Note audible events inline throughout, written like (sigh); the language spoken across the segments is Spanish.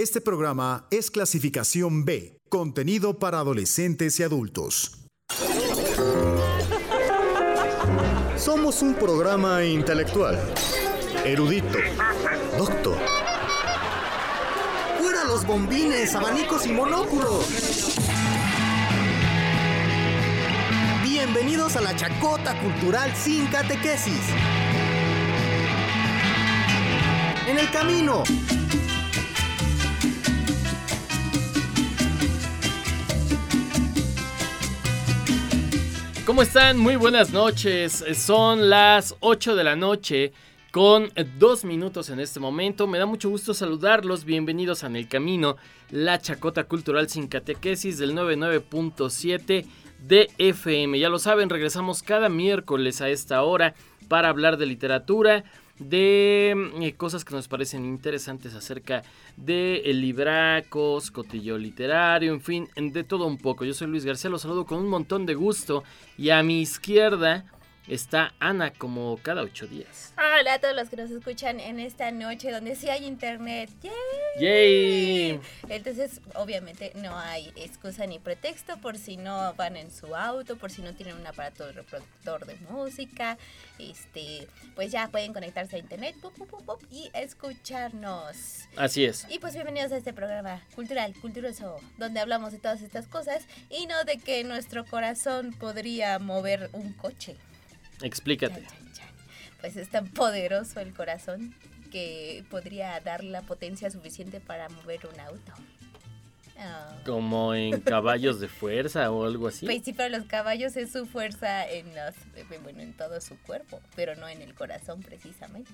Este programa es clasificación B, contenido para adolescentes y adultos. Somos un programa intelectual, erudito, doctor. ¡Fuera los bombines, abanicos y monóculos! Bienvenidos a la chacota cultural sin catequesis. En el camino. ¿Cómo están? Muy buenas noches. Son las 8 de la noche con dos minutos en este momento. Me da mucho gusto saludarlos. Bienvenidos a En el Camino, la chacota cultural sin catequesis del 99.7 de FM. Ya lo saben, regresamos cada miércoles a esta hora para hablar de literatura, de eh, cosas que nos parecen interesantes acerca de el libracos, cotillo literario, en fin, de todo un poco. Yo soy Luis García, los saludo con un montón de gusto y a mi izquierda está Ana como cada ocho días. Hola a todos los que nos escuchan en esta noche donde sí hay internet. ¡Yay! ¡Yay! Entonces, obviamente no hay excusa ni pretexto por si no van en su auto, por si no tienen un aparato de reproductor de música. Este, pues ya pueden conectarse a internet y escucharnos. Así es. Y pues bienvenidos a este programa cultural, culturoso, donde hablamos de todas estas cosas y no de que nuestro corazón podría mover un coche. Explícate. Pues es tan poderoso el corazón que podría dar la potencia suficiente para mover un auto. Ah. Como en (laughs) caballos de fuerza o algo así. Pues sí, pero los caballos es su fuerza en los, bueno, en todo su cuerpo, pero no en el corazón precisamente.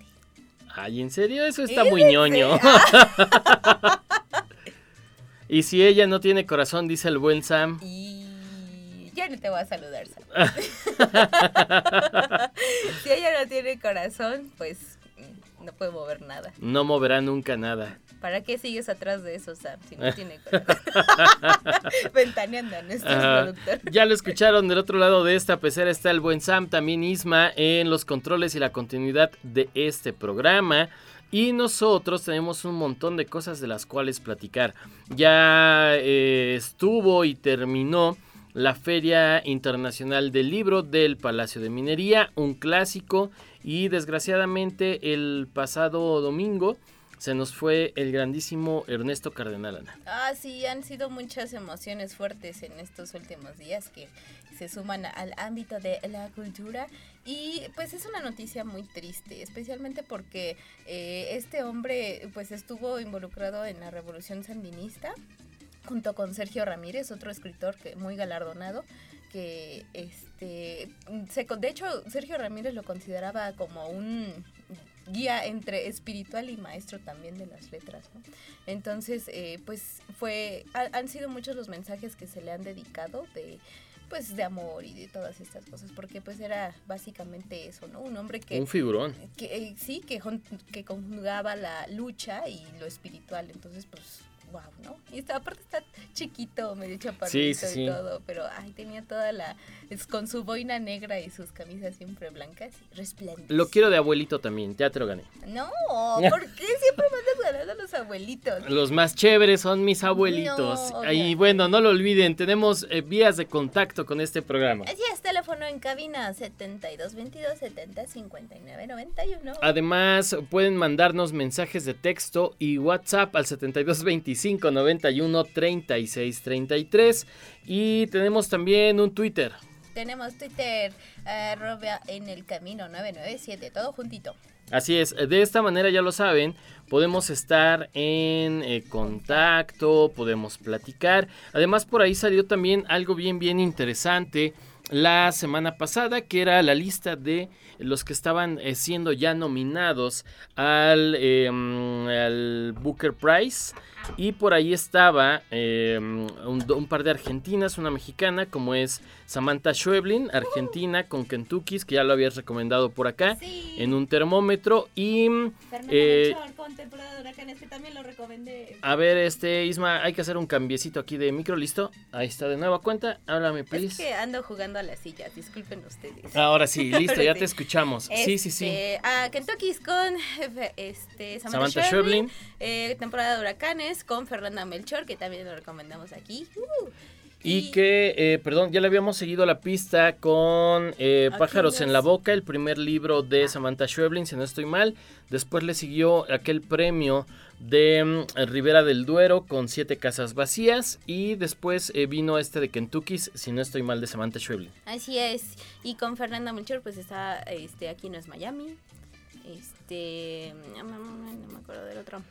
Ay, ¿en serio? Eso está muy ñoño. (laughs) y si ella no tiene corazón, dice el buen Sam. Y ya no te voy a saludar, Sam. (laughs) (laughs) si ella no tiene corazón, pues no puede mover nada. No moverá nunca nada. ¿Para qué sigues atrás de eso, Sam, si no (laughs) tiene corazón? (laughs) Ventaneando a nuestros productores. Ya lo escucharon, del otro lado de esta pecera está el buen Sam, también Isma, en los controles y la continuidad de este programa. Y nosotros tenemos un montón de cosas de las cuales platicar. Ya eh, estuvo y terminó la Feria Internacional del Libro del Palacio de Minería, un clásico y desgraciadamente el pasado domingo se nos fue el grandísimo Ernesto Cardenal Ana. Ah, sí, han sido muchas emociones fuertes en estos últimos días que se suman al ámbito de la cultura y pues es una noticia muy triste, especialmente porque eh, este hombre pues estuvo involucrado en la revolución sandinista junto con Sergio Ramírez, otro escritor que muy galardonado, que este se, de hecho Sergio Ramírez lo consideraba como un guía entre espiritual y maestro también de las letras, Entonces, eh, pues fue, han sido muchos los mensajes que se le han dedicado de pues de amor y de todas estas cosas, porque pues era básicamente eso, ¿no? Un hombre que... Un figurón. Que, eh, sí, que, que conjugaba la lucha y lo espiritual, entonces pues wow, ¿no? Y está, aparte está chiquito, medio chaparrito y todo, pero ay, tenía toda la, es con su boina negra y sus camisas siempre blancas y resplandecientes. Lo quiero de abuelito también, ya te lo gané. No, ¿por qué siempre mandas ganar a los abuelitos? Los más chéveres son mis abuelitos. y bueno, no lo olviden, tenemos eh, vías de contacto con este programa. Así es, teléfono en cabina 7222 70 59 91. Además, pueden mandarnos mensajes de texto y WhatsApp al 7225 91 36 33 y tenemos también un Twitter. Tenemos Twitter arroba en el camino 997, todo juntito. Así es, de esta manera ya lo saben, podemos estar en eh, contacto, podemos platicar. Además por ahí salió también algo bien bien interesante la semana pasada, que era la lista de los que estaban eh, siendo ya nominados al, em, al Booker Prize. Y por ahí estaba em, un, par de argentinas, una mexicana, como es Samantha Schweblin, argentina, con Kentucky, que ya lo habías recomendado por acá, en un termómetro. Y. Eh, con temporada de huracanes, que también lo recomendé. A ver, este, Isma, hay que hacer un cambiecito aquí de micro, ¿listo? Ahí está de nueva cuenta, háblame, please. Es que ando jugando a las sillas, disculpen ustedes. Ahora sí, (laughs) listo, ya te escuchamos. Sí, sí, sí. Este, A Kentucky's con este, Samantha, Samantha eh, temporada de huracanes con Fernanda Melchor, que también lo recomendamos aquí. Uh, Y que, eh, perdón, ya le habíamos seguido la pista con eh, Pájaros en la Boca, el primer libro de Samantha Schweblin, si no estoy mal. Después le siguió aquel premio de mm, Rivera del Duero con Siete Casas Vacías. Y después eh, vino este de Kentucky's, si no estoy mal, de Samantha Schweblin. Así es. Y con Fernanda Melchor, pues está este, Aquí no es Miami. Este. No, no, no me acuerdo del otro.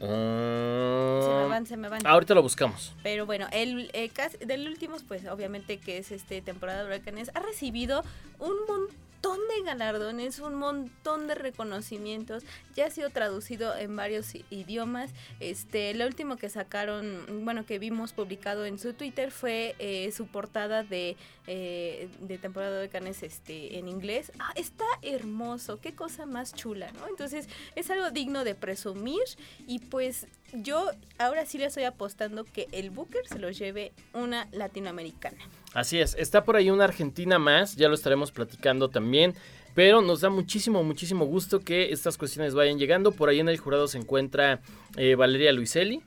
Se me Ah, van, se me van. ahorita lo buscamos. Pero bueno, el eh, del último, pues obviamente que es este temporada de huracanes, ha recibido un montón de galardones, un montón de reconocimientos, ya ha sido traducido en varios idiomas. Este, lo último que sacaron, bueno, que vimos publicado en su Twitter fue eh, su portada de, eh, de temporada de huracanes este, en inglés. Ah, está hermoso, qué cosa más chula, ¿no? Entonces es algo digno de presumir y pues yo ahora sí le estoy apostando que el Booker se lo lleve una latinoamericana. Así es, está por ahí una Argentina más, ya lo estaremos platicando también, pero nos da muchísimo, muchísimo gusto que estas cuestiones vayan llegando. Por ahí en el jurado se encuentra eh, Valeria Luiselli,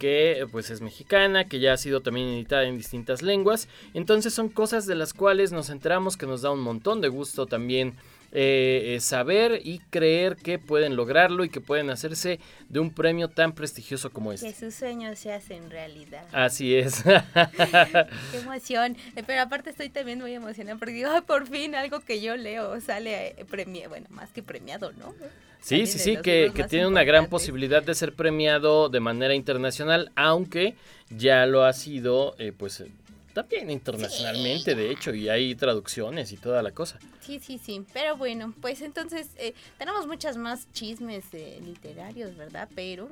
que eh, pues es mexicana, que ya ha sido también editada en distintas lenguas. Entonces son cosas de las cuales nos enteramos que nos da un montón de gusto también eh, eh, saber y creer que pueden lograrlo y que pueden hacerse de un premio tan prestigioso como Que este. sus sueños se hacen realidad. Así es. (laughs) Qué emoción. Eh, Pero aparte estoy también muy emocionada porque digo, "Ay, por fin algo que yo leo sale premiado, bueno, más que premiado, ¿no? Sí, También sí, sí, que, que tiene una gran posibilidad de ser premiado de manera internacional, aunque ya lo ha sido, eh, pues, eh, también internacionalmente, de hecho, y hay traducciones y toda la cosa. Sí, sí, sí. Pero bueno, pues entonces eh, tenemos muchas más chismes eh, literarios, ¿verdad? Pero,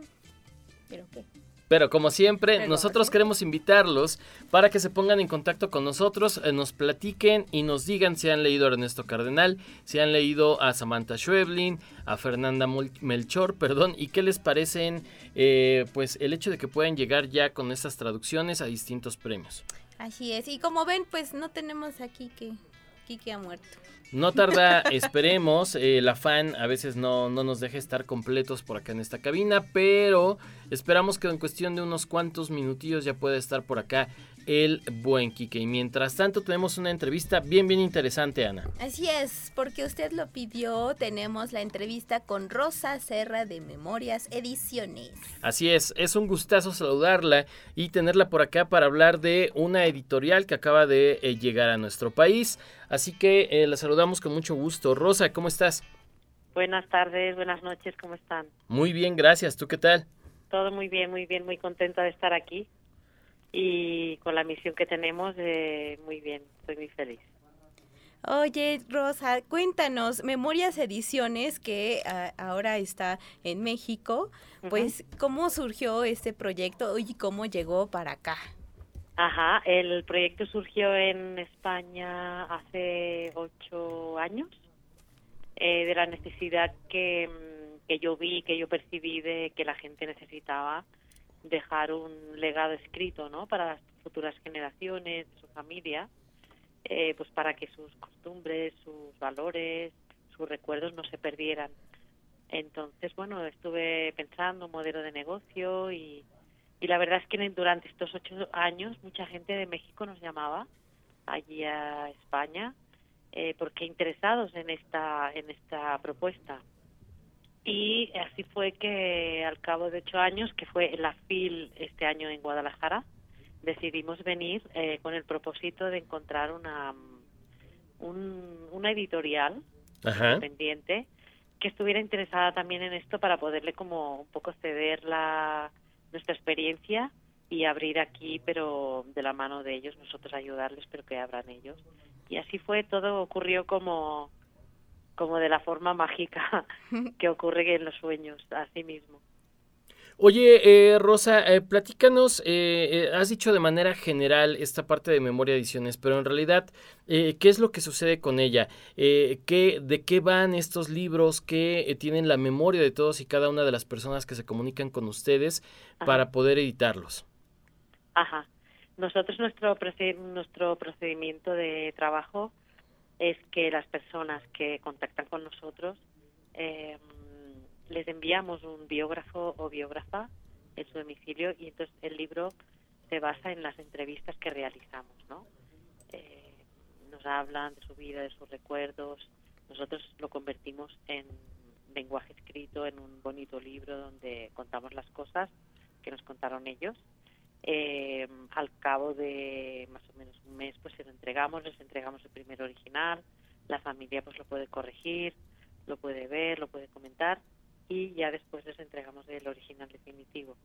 ¿pero qué? Pero como siempre, Pero, nosotros ¿sí? queremos invitarlos para que se pongan en contacto con nosotros, eh, nos platiquen y nos digan si han leído a Ernesto Cardenal, si han leído a Samantha Schweblin, a Fernanda Melchor, (laughs) perdón, y qué les parecen, eh, pues, el hecho de que puedan llegar ya con estas traducciones a distintos premios. Así es. Y como ven, pues no tenemos aquí que Kike ha muerto. No tarda, (laughs) esperemos. eh, la fan a veces no, no nos deja estar completos por acá en esta cabina, pero esperamos que en cuestión de unos cuantos minutillos ya pueda estar por acá el buen Kike. Y mientras tanto tenemos una entrevista bien, bien interesante, Ana. Así es, porque usted lo pidió, tenemos la entrevista con Rosa Serra de Memorias Ediciones. Así es, es un gustazo saludarla y tenerla por acá para hablar de una editorial que acaba de eh, llegar a nuestro país. Así que eh, la saludamos con mucho gusto. Rosa, ¿cómo estás? Buenas tardes, buenas noches, ¿cómo están? Muy bien, gracias. ¿Tú qué tal? Todo muy bien, muy bien, muy contenta de estar aquí y con la misión que tenemos, eh, muy bien, estoy muy feliz. Oye, Rosa, cuéntanos, Memorias Ediciones, que ah, ahora está en México, pues, ¿cómo surgió este proyecto y cómo llegó para acá? Ajá, el proyecto surgió en España hace ocho años, eh, de la necesidad que, mm, que yo vi, que yo percibí de que la gente necesitaba dejar un legado escrito, ¿no? Para las futuras generaciones, su familia, eh, pues para que sus costumbres, sus valores, sus recuerdos no se perdieran. Entonces, bueno, estuve pensando un modelo de negocio y, y la verdad es que durante estos ocho años mucha gente de México nos llamaba allí a España eh, porque interesados en esta en esta propuesta y así fue que al cabo de ocho años que fue la FIL este año en Guadalajara decidimos venir eh, con el propósito de encontrar una un- una editorial Ajá. independiente que estuviera interesada también en esto para poderle como un poco ceder la nuestra experiencia y abrir aquí pero de la mano de ellos nosotros ayudarles pero que abran ellos y así fue todo ocurrió como como de la forma mágica (laughs) que ocurre en los sueños así mismo Oye, eh, Rosa, eh, platícanos, eh, has dicho de manera general esta parte de Memoria Ediciones, pero en realidad, ¿qué es lo que sucede con ella? ¿qué, ¿De qué van estos libros que tienen la memoria de todos y cada una de las personas que se comunican con ustedes para poder editarlos? Ajá. Nosotros, nuestro, nuestro procedimiento de trabajo es que las personas que contactan con nosotros eh, les enviamos un biógrafo o biógrafa en su domicilio y entonces el libro se basa en las entrevistas que realizamos, ¿no? Eh, nos hablan de su vida, de sus recuerdos. Nosotros lo convertimos en lenguaje escrito, en un bonito libro donde contamos las cosas que nos contaron ellos. Eh, al cabo de más o menos un mes, pues se lo entregamos, les entregamos el primer original. La familia pues lo puede corregir, lo puede ver, lo puede comentar y ya después les entregamos el original definitivo.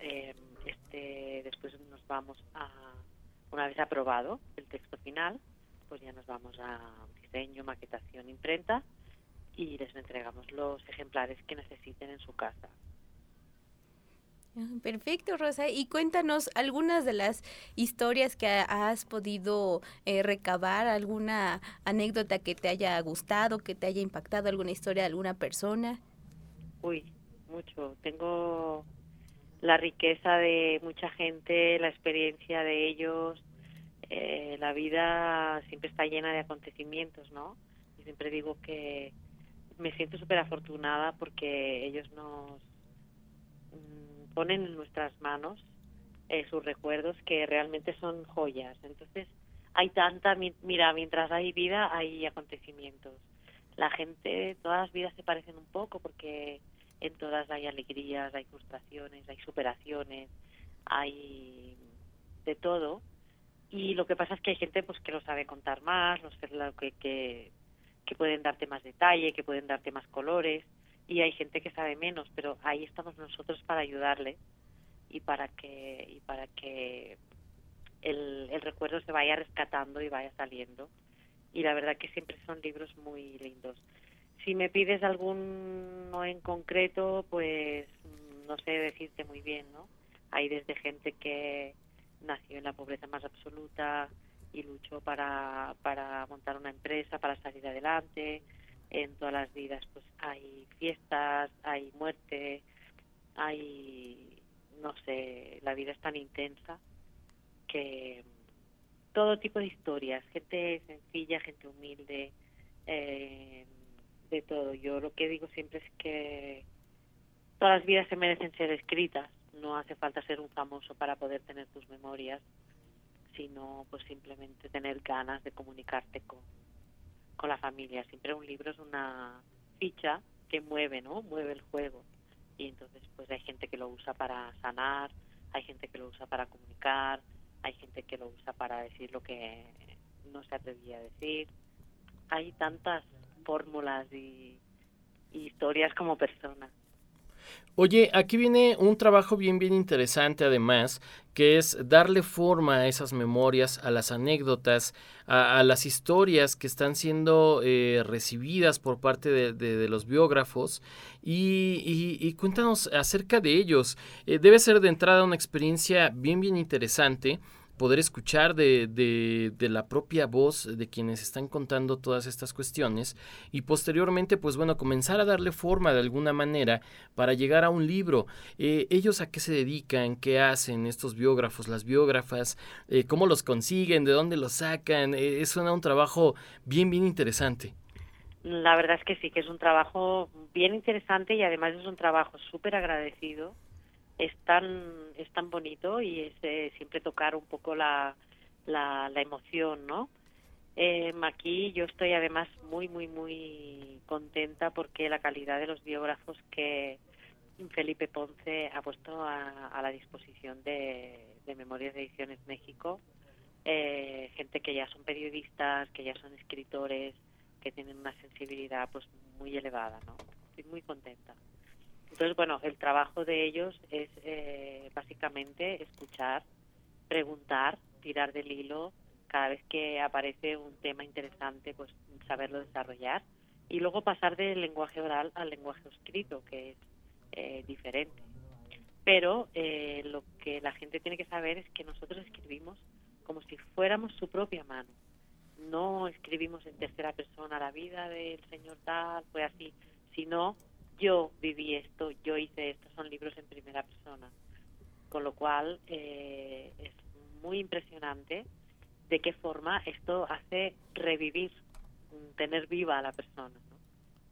Eh, este, después nos vamos a, una vez aprobado el texto final, pues ya nos vamos a diseño, maquetación, imprenta y les entregamos los ejemplares que necesiten en su casa. (laughs) Perfecto, Rosa. Y cuéntanos algunas de las historias que has podido eh, recabar, alguna anécdota que te haya gustado, que te haya impactado, alguna historia de alguna persona. Uy, mucho. Tengo la riqueza de mucha gente, la experiencia de ellos. Eh, la vida siempre está llena de acontecimientos, ¿no? Y siempre digo que me siento súper afortunada porque ellos nos ponen en nuestras manos eh, sus recuerdos que realmente son joyas. Entonces, hay tanta, mira, mientras hay vida, hay acontecimientos. La gente, todas las vidas se parecen un poco porque en todas hay alegrías, hay frustraciones, hay superaciones, hay de todo. Y lo que pasa es que hay gente pues que lo sabe contar más, los que, que, que pueden darte más detalle, que pueden darte más colores y hay gente que sabe menos, pero ahí estamos nosotros para ayudarle y para que y para que el, el recuerdo se vaya rescatando y vaya saliendo. Y la verdad que siempre son libros muy lindos. Si me pides alguno en concreto, pues no sé decirte muy bien, ¿no? Hay desde gente que nació en la pobreza más absoluta y luchó para, para montar una empresa, para salir adelante, en todas las vidas pues hay fiestas, hay muerte, hay, no sé, la vida es tan intensa que todo tipo de historias, gente sencilla, gente humilde, eh, de todo. Yo lo que digo siempre es que todas las vidas se merecen ser escritas, no hace falta ser un famoso para poder tener tus memorias, sino pues simplemente tener ganas de comunicarte con con la familia. Siempre un libro es una ficha que mueve, ¿no? Mueve el juego. Y entonces, pues hay gente que lo usa para sanar, hay gente que lo usa para comunicar, hay gente que lo usa para decir lo que no se atrevía a decir. Hay tantas fórmulas y, y historias como personas. Oye, aquí viene un trabajo bien, bien interesante además, que es darle forma a esas memorias, a las anécdotas, a, las historias que están siendo eh, recibidas por parte de, los biógrafos y, cuéntanos acerca de ellos. Eh, debe ser de entrada una experiencia bien, bien interesante poder escuchar de, de, la propia voz de quienes están contando todas estas cuestiones y posteriormente, pues bueno, comenzar a darle forma de alguna manera para llegar a un libro. Eh, ¿Ellos a qué se dedican? ¿Qué hacen estos biógrafos, las biógrafas? Eh, ¿Cómo los consiguen? ¿De dónde los sacan? Eh, es un trabajo bien, bien interesante. La verdad es que sí, que es un trabajo bien interesante y además es un trabajo súper agradecido es tan, es tan bonito y es eh, siempre tocar un poco la, la, emoción, ¿no? Eh, aquí yo estoy además muy, muy, muy contenta porque la calidad de los biógrafos que Felipe Ponce ha puesto a, la disposición de, Memorias de Ediciones México, eh, gente que ya son periodistas, que ya son escritores, que tienen una sensibilidad pues muy elevada, ¿no? Estoy muy contenta. Entonces, bueno, el trabajo de ellos es eh, básicamente escuchar, preguntar, tirar del hilo, cada vez que aparece un tema interesante, pues saberlo desarrollar y luego pasar del lenguaje oral al lenguaje escrito, que es eh, diferente. pero eh, lo que la gente tiene que saber es que nosotros escribimos como si fuéramos su propia mano. No escribimos en tercera persona la vida del señor tal, fue así, sino yo viví esto, yo hice esto, son libros en primera persona. Con lo cual eh, es muy impresionante de qué forma esto hace revivir, tener viva a la persona.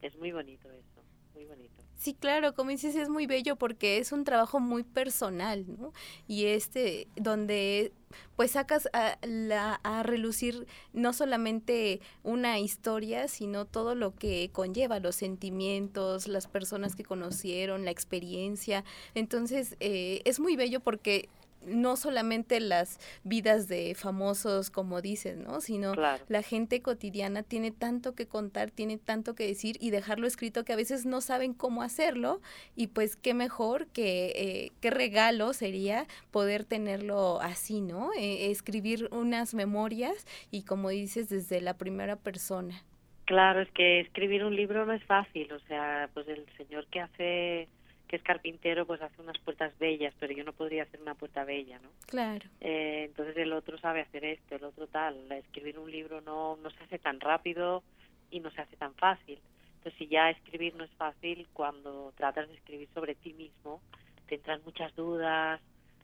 Es muy bonito eso, muy bonito. Sí, claro, como dices, es muy bello porque es un trabajo muy personal, ¿no? Y este, donde pues sacas a, la, a relucir no solamente una historia, sino todo lo que conlleva, los sentimientos, las personas que conocieron, la experiencia. Entonces, eh, es muy bello porque no solamente las vidas de famosos, como dices, ¿no? Sino la gente cotidiana tiene tanto que contar, tiene tanto que decir y dejarlo escrito que a veces no saben cómo hacerlo y pues qué mejor que eh, qué regalo sería poder tenerlo así, ¿no? Eh, escribir unas memorias y como dices desde la primera persona. Claro, es que escribir un libro no es fácil, o sea, pues el señor que hace que es carpintero, pues hace unas puertas bellas, pero yo no podría hacer una puerta bella, ¿no? Claro. Eh, entonces el otro sabe hacer esto, el otro tal. Escribir un libro no, no se hace tan rápido y no se hace tan fácil. Entonces si ya escribir no es fácil, cuando tratas de escribir sobre ti mismo, te entran muchas dudas,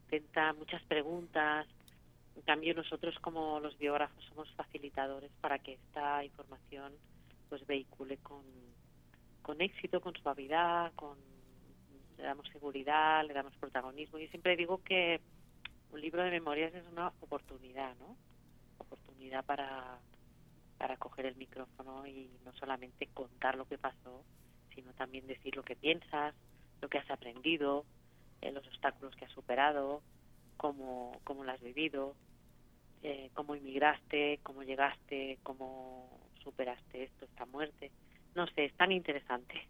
te entran muchas preguntas. En cambio nosotros como los biógrafos somos facilitadores para que esta información pues vehicule con, con éxito, con suavidad, con le damos seguridad, le damos protagonismo. Yo siempre digo que un libro de memorias es una oportunidad, ¿no? Oportunidad para, para coger el micrófono y no solamente contar lo que pasó, sino también decir lo que piensas, lo que has aprendido, eh, los obstáculos que has superado, cómo, cómo lo has vivido, eh, cómo inmigraste, cómo llegaste, cómo superaste esto, esta muerte. No sé, es tan interesante.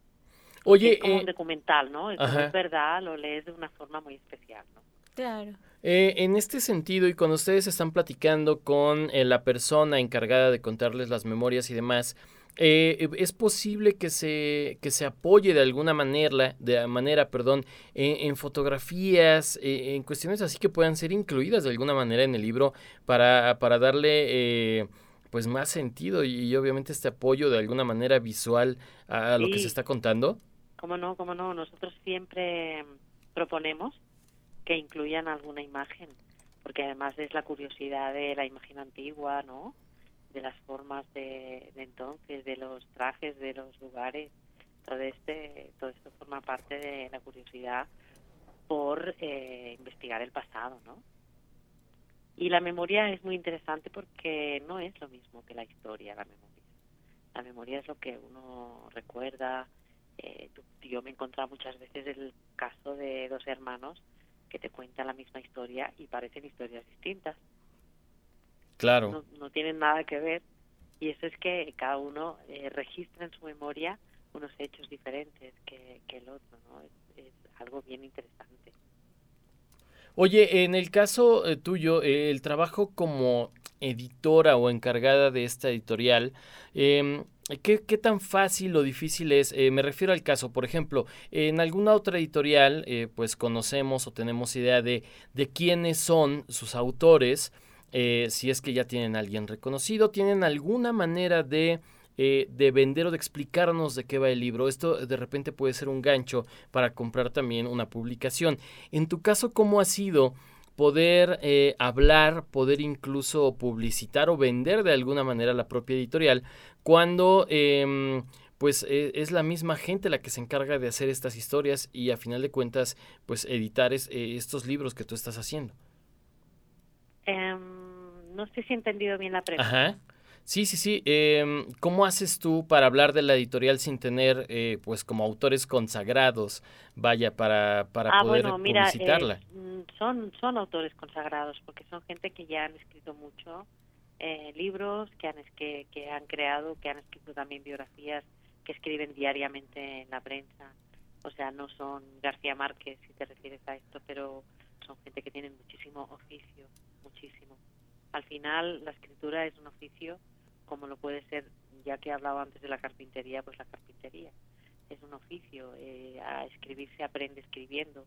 Oye, es como un eh, documental, ¿no? Es, verdad, lo lees de una forma muy especial, ¿no? Claro. Eh, en este sentido, y cuando ustedes están platicando con eh, la persona encargada de contarles las memorias y demás, es posible que se, que se apoye de alguna manera, de manera, perdón, en, fotografías, en cuestiones así que puedan ser incluidas de alguna manera en el libro para, para darle pues más sentido y, obviamente este apoyo de alguna manera visual a, lo que se está contando. Cómo no, cómo no. Nosotros siempre proponemos que incluyan alguna imagen, porque además es la curiosidad de la imagen antigua, ¿no? De las formas de, entonces, de los trajes, de los lugares. Todo este, todo esto forma parte de la curiosidad por eh, investigar el pasado, ¿no? Y la memoria es muy interesante porque no es lo mismo que la historia, la memoria. La memoria es lo que uno recuerda, eh, yo me he encontrado muchas veces el caso de dos hermanos que te cuentan la misma historia y parecen historias distintas. Claro. No, tienen nada que ver. Y eso es que cada uno eh, registra en su memoria unos hechos diferentes que, el otro, ¿no? Es, algo bien interesante. Oye, en el caso eh, tuyo, el trabajo como editora o encargada de esta editorial, eh, ¿Qué, tan fácil o difícil es? Eh, me refiero al caso, por ejemplo, en alguna otra editorial, eh, pues conocemos o tenemos idea de, de quiénes son sus autores, eh, si es que ya tienen a alguien reconocido, tienen alguna manera de, de vender o de explicarnos de qué va el libro. Esto de repente puede ser un gancho para comprar también una publicación. En tu caso, ¿cómo ha sido? Poder hablar, poder incluso publicitar o vender de alguna manera la propia editorial cuando em, pues e, es la misma gente la que se encarga de hacer estas historias y a final de cuentas pues editar es, eh, estos libros que tú estás haciendo. Em, no sé si he entendido bien la pregunta. Ajá. Sí, sí, sí. Em, ¿Cómo haces tú para hablar de la editorial sin tener, eh, pues, como autores consagrados, vaya, para, para ah, poder bueno, mira, publicitarla? Eh, son, son autores consagrados porque son gente que ya han escrito mucho eh, libros que han, que, que han creado, que han escrito también biografías que escriben diariamente en la prensa. O sea, no son García Márquez, si te refieres a esto, pero son gente que tiene muchísimo oficio, muchísimo. Al final, la escritura es un oficio, como lo puede ser, ya que he hablado antes de la carpintería, pues la carpintería. Es un oficio. Eh, a escribir se aprende escribiendo.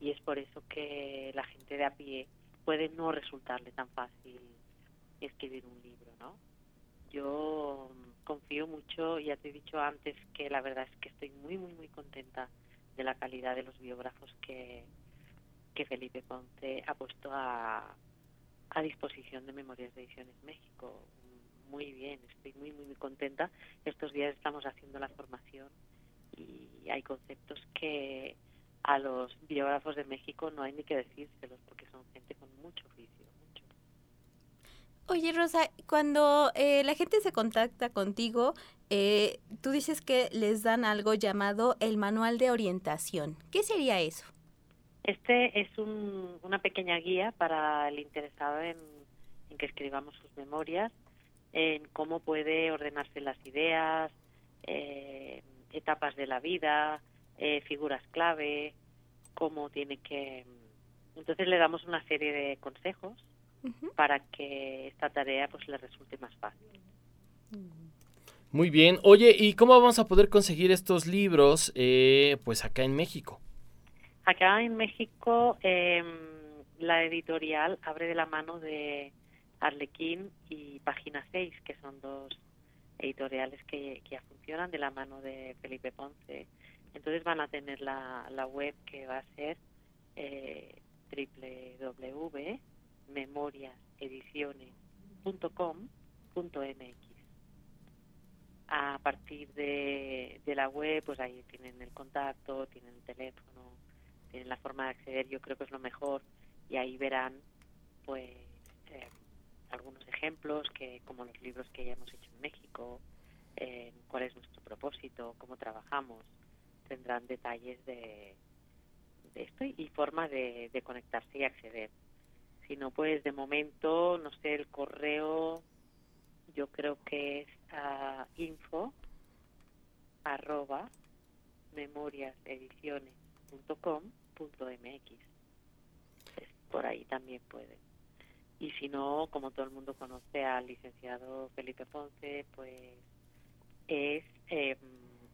y es por eso que la gente de a pie puede no resultarle tan fácil escribir un libro, ¿no? Yo confío mucho, ya te he dicho antes que la verdad es que estoy muy, muy, muy contenta de la calidad de los biógrafos que, que Felipe Ponce ha puesto a, a disposición de Memorias de Ediciones México. Muy bien, estoy muy, muy, muy contenta. Estos días estamos haciendo la formación y hay conceptos que a los biógrafos de México no hay ni que decírselos porque son gente con mucho oficio. Mucho. Oye, Rosa, cuando eh, la gente se contacta contigo, eh, tú dices que les dan algo llamado el manual de orientación. ¿Qué sería eso? Este es un, una pequeña guía para el interesado en, en, que escribamos sus memorias, en cómo puede ordenarse las ideas, eh, etapas de la vida, eh, figuras clave, cómo tiene que... Entonces le damos una serie de consejos uh -huh. para que esta tarea pues le resulte más fácil. Muy bien. Oye, ¿y cómo vamos a poder conseguir estos libros eh, pues acá en México? Acá en México eh, la editorial abre de la mano de Arlequín y Página 6, que son dos editoriales que, ya funcionan de la mano de Felipe Ponce. Entonces van a tener la, la web que va a ser eh, www.memoriasediciones.com.mx. A partir de, de la web, pues ahí tienen el contacto, tienen el teléfono, tienen la forma de acceder, yo creo que es lo mejor, y ahí verán pues eh, algunos ejemplos, que como los libros que ya hemos hecho en México, eh, cuál es nuestro propósito, cómo trabajamos, tendrán detalles de, esto y, y forma de, de, conectarse y acceder. Si no, pues de momento, no sé, el correo yo creo que es uh, info arroba memoriasediciones.com.mx. Por ahí también pueden. Y si no, como todo el mundo conoce al licenciado Felipe Ponce, pues es eh,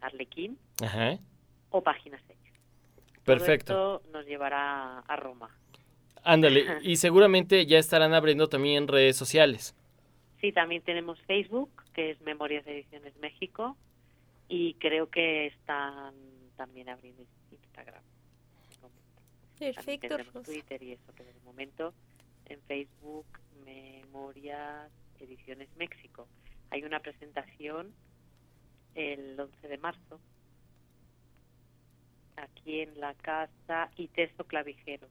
Arlequín Ajá. o Página 6. Perfecto. Todo esto nos llevará a Roma. Ándale, (laughs) y seguramente ya estarán abriendo también redes sociales. Sí, también tenemos Facebook, que es Memorias Ediciones México, y creo que están también abriendo Instagram. Perfecto. Twitter y eso, pero de momento en Facebook Memorias Ediciones México. Hay una presentación el 11 de marzo aquí en la casa Iteso Clavijero.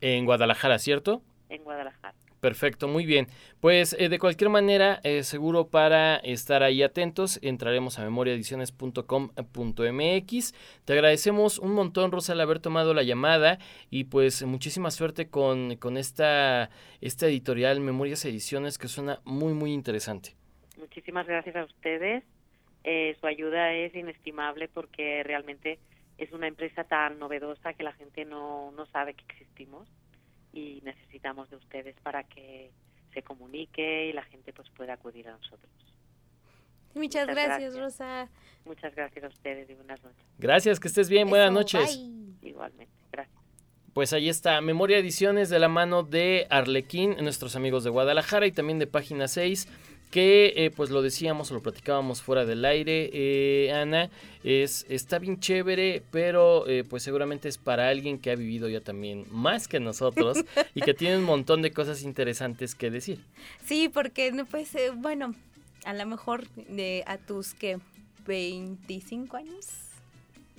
En Guadalajara, ¿cierto? En Guadalajara. Perfecto, muy bien. Pues eh, de cualquier manera, eh, seguro para estar ahí atentos, entraremos a memoriaediciones.com.mx. Te agradecemos un montón, Rosa, el haber tomado la llamada y pues muchísima suerte con, con esta, esta editorial Memorias Ediciones que suena muy, muy interesante. Muchísimas gracias a ustedes. Eh, su ayuda es inestimable porque realmente es una empresa tan novedosa que la gente no, no sabe que existimos y necesitamos de ustedes para que se comunique y la gente pues pueda acudir a nosotros. Muchas, Muchas gracias, gracias, Rosa. Muchas gracias a ustedes y buenas noches. Gracias, que estés bien, Eso, buenas noches. Bye. Igualmente, gracias. Pues ahí está, Memoria Ediciones de la mano de Arlequín, nuestros amigos de Guadalajara y también de Página 6 que eh, pues lo decíamos o lo platicábamos fuera del aire, eh, Ana, es, está bien chévere, pero eh, pues seguramente es para alguien que ha vivido ya también más que nosotros (laughs) y que tiene un montón de cosas interesantes que decir. Sí, porque pues bueno, a lo mejor de a tus que 25 años.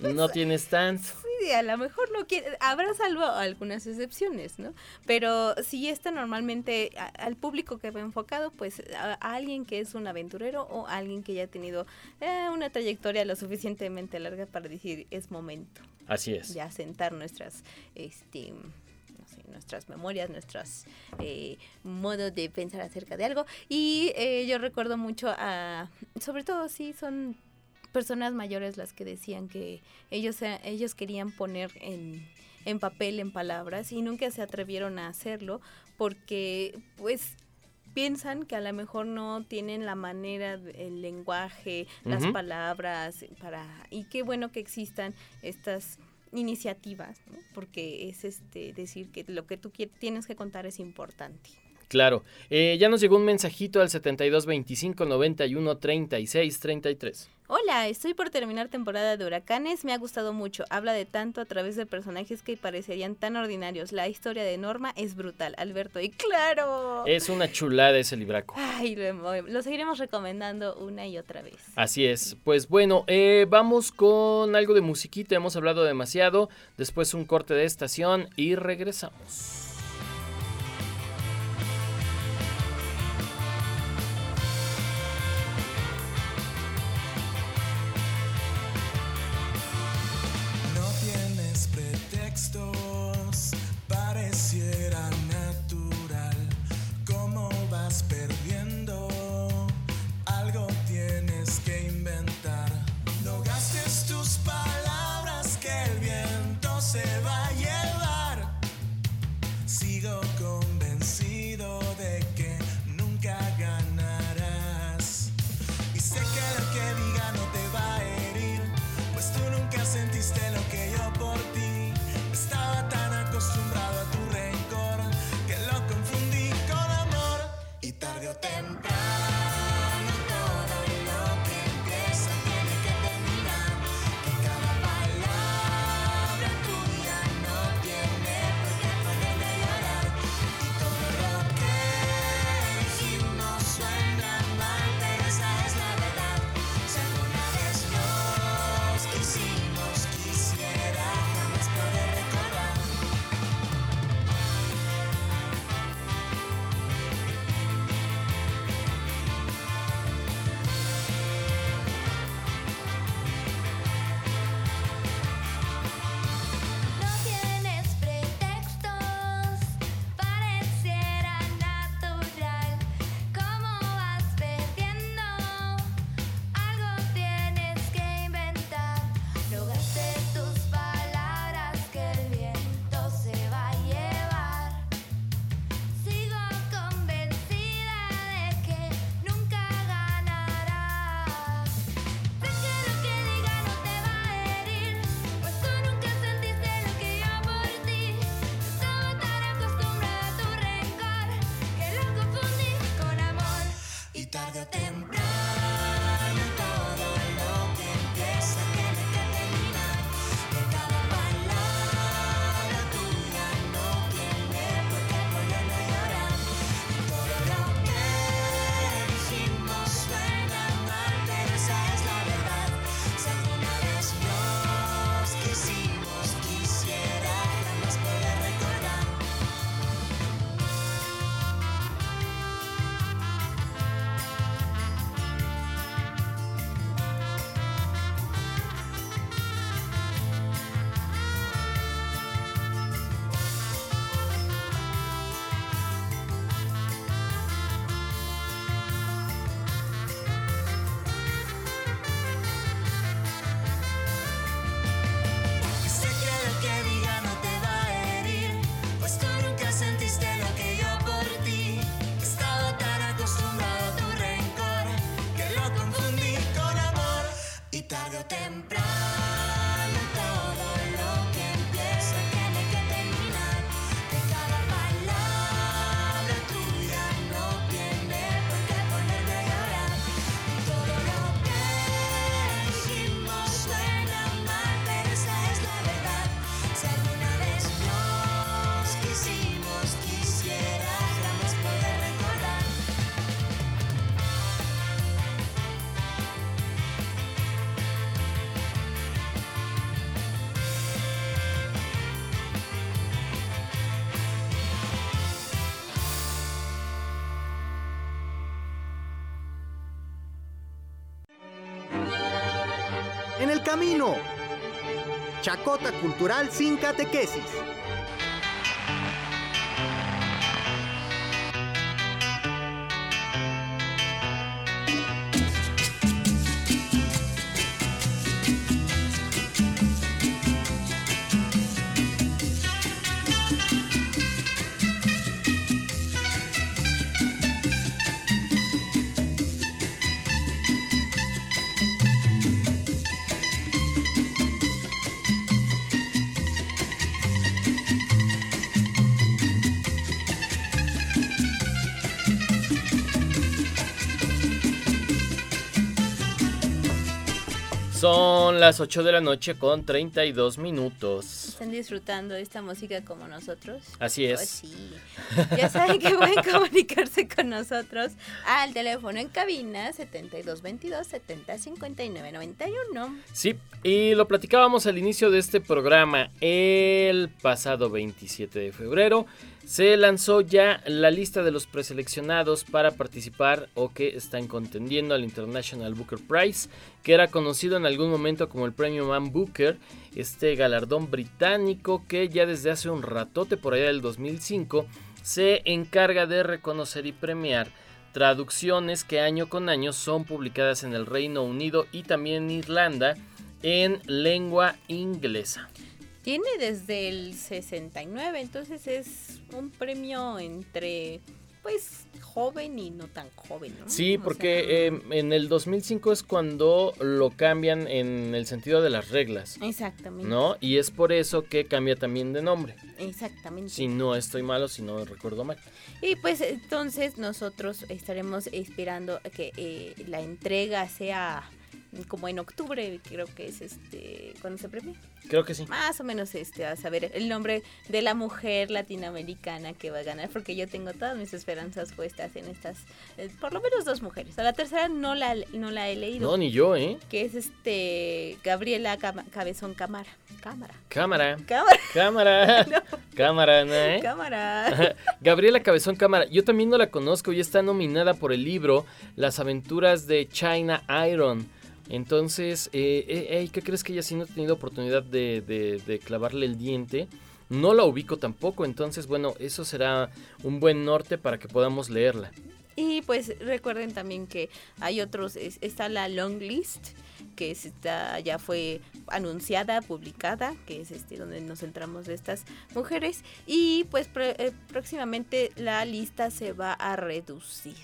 Pues, no tienes tanto. Sí, a lo mejor no quiere, habrá salvo algunas excepciones, ¿no? Pero si está normalmente a, al público que va enfocado, pues a, a, alguien que es un aventurero o alguien que ya ha tenido eh, una trayectoria lo suficientemente larga para decir es momento. Así es. Ya sentar nuestras, este, no sé, nuestras memorias, nuestros eh, modos de pensar acerca de algo. Y eh, yo recuerdo mucho a, sobre todo si son personas mayores las que decían que ellos, ellos querían poner en, en papel, en palabras, y nunca se atrevieron a hacerlo porque pues piensan que a lo mejor no tienen la manera, el lenguaje, uh -huh. las palabras para y qué bueno que existan estas iniciativas, ¿no? porque es este decir que lo que tú tienes que contar es importante. Claro. Eh, ya nos llegó un mensajito al 72 25 91 36 33. Hola, estoy por terminar temporada de Huracanes. Me ha gustado mucho. Habla de tanto a través de personajes que parecerían tan ordinarios. La historia de Norma es brutal, Alberto. Y claro. Es una chulada ese libraco. Ay, lo, seguiremos recomendando una y otra vez. Así es. Pues bueno, eh, vamos con algo de musiquita. Hemos hablado demasiado. Después un corte de estación y regresamos. Camino. Chacota Cultural sin catequesis. Las 8 de la noche con 32 minutos. ¿Están disfrutando esta música como nosotros? Así Pues es. sí. Ya saben que pueden (laughs) comunicarse con nosotros al teléfono en cabina 7222 705991. Sí, y lo platicábamos al inicio de este programa. El pasado 27 de febrero se lanzó ya la lista de los preseleccionados para participar o que están contendiendo al International Booker Prize, que era conocido en algún momento como el Premio Man Booker, este galardón británico que ya desde hace un ratote, por allá del 2005, se encarga de reconocer y premiar traducciones que año con año son publicadas en el Reino Unido y también en Irlanda en lengua inglesa. Tiene desde el 69, entonces es un premio entre, pues, joven y no tan joven, ¿no? Sí, O porque sea, eh, en el 2005 es cuando lo cambian en el sentido de las reglas, Exactamente. ¿no? Y es por eso que cambia también de nombre. Exactamente. Si no estoy malo, si no recuerdo mal. Y pues entonces nosotros estaremos esperando que eh, la entrega sea como en octubre, creo que es este cuando se premia. Creo que sí. Más o menos este a saber el nombre de la mujer latinoamericana que va a ganar, porque yo tengo todas mis esperanzas puestas en estas, eh, por lo menos dos mujeres. A la tercera no la no la he leído. No, ni yo, ¿eh? que es este Gabriela Cabezón Cámara. Cámara. Cámara. Cámara. Cámara. (laughs) Cámara, ¿no? ¿eh? Cámara. (laughs) Gabriela Cabezón Cámara, yo también no la conozco y está nominada por el libro Las aventuras de China Iron. Entonces, eh, eh, ¿qué crees que ella sí no ha tenido oportunidad de clavarle el diente? No la ubico tampoco, entonces, bueno, eso será un buen norte para que podamos leerla. Y pues recuerden también que hay otros, es- está la long list, que es- está, ya fue anunciada, publicada, que es este donde nos centramos de estas mujeres. Y pues pr- eh, próximamente la lista se va a reducir.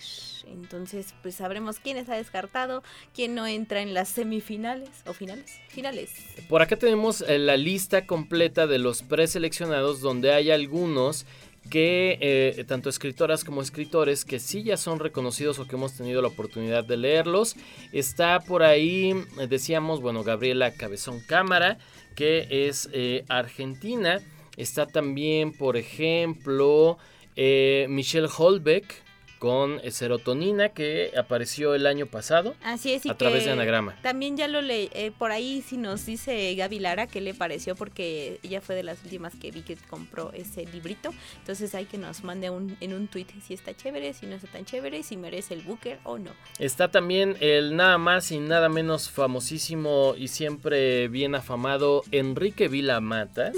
Entonces pues sabremos quién está descartado, quién no entra en las semifinales o finales. Finales. Por acá tenemos eh, la lista completa de los preseleccionados donde hay algunos que eh, tanto escritoras como escritores que sí ya son reconocidos o que hemos tenido la oportunidad de leerlos. Está por ahí, eh, decíamos, bueno, Gabriela Cabezón Cámara, que es eh, argentina. Está también, por ejemplo, Michelle Holbeck con Serotonina, que apareció el año pasado Así es. y a través de Anagrama. También ya lo leí, eh, por ahí si nos dice Gaby Lara qué le pareció, porque ella fue de las últimas que vi que compró ese librito. Entonces hay que nos mande un, en un tweet si está chévere, si no está tan chévere, si merece el Booker o no. Está también el nada más y nada menos famosísimo y siempre bien afamado Enrique Vila Matas,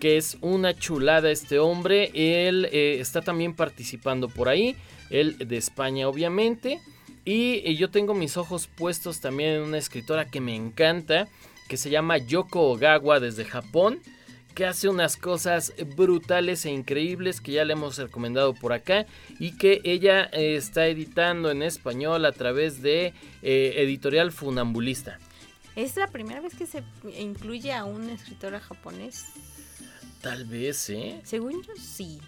que es una chulada este hombre. Él eh, está también participando por ahí, él de España obviamente. Y yo tengo mis ojos puestos también en una escritora que me encanta, que se llama Yoko Ogawa desde Japón que hace unas cosas brutales e increíbles que ya le hemos recomendado por acá y que ella eh, está editando en español a través de eh, editorial Funambulista. ¿Es la primera vez que se incluye a una escritora japonés? Tal vez, ¿eh? Según yo, sí.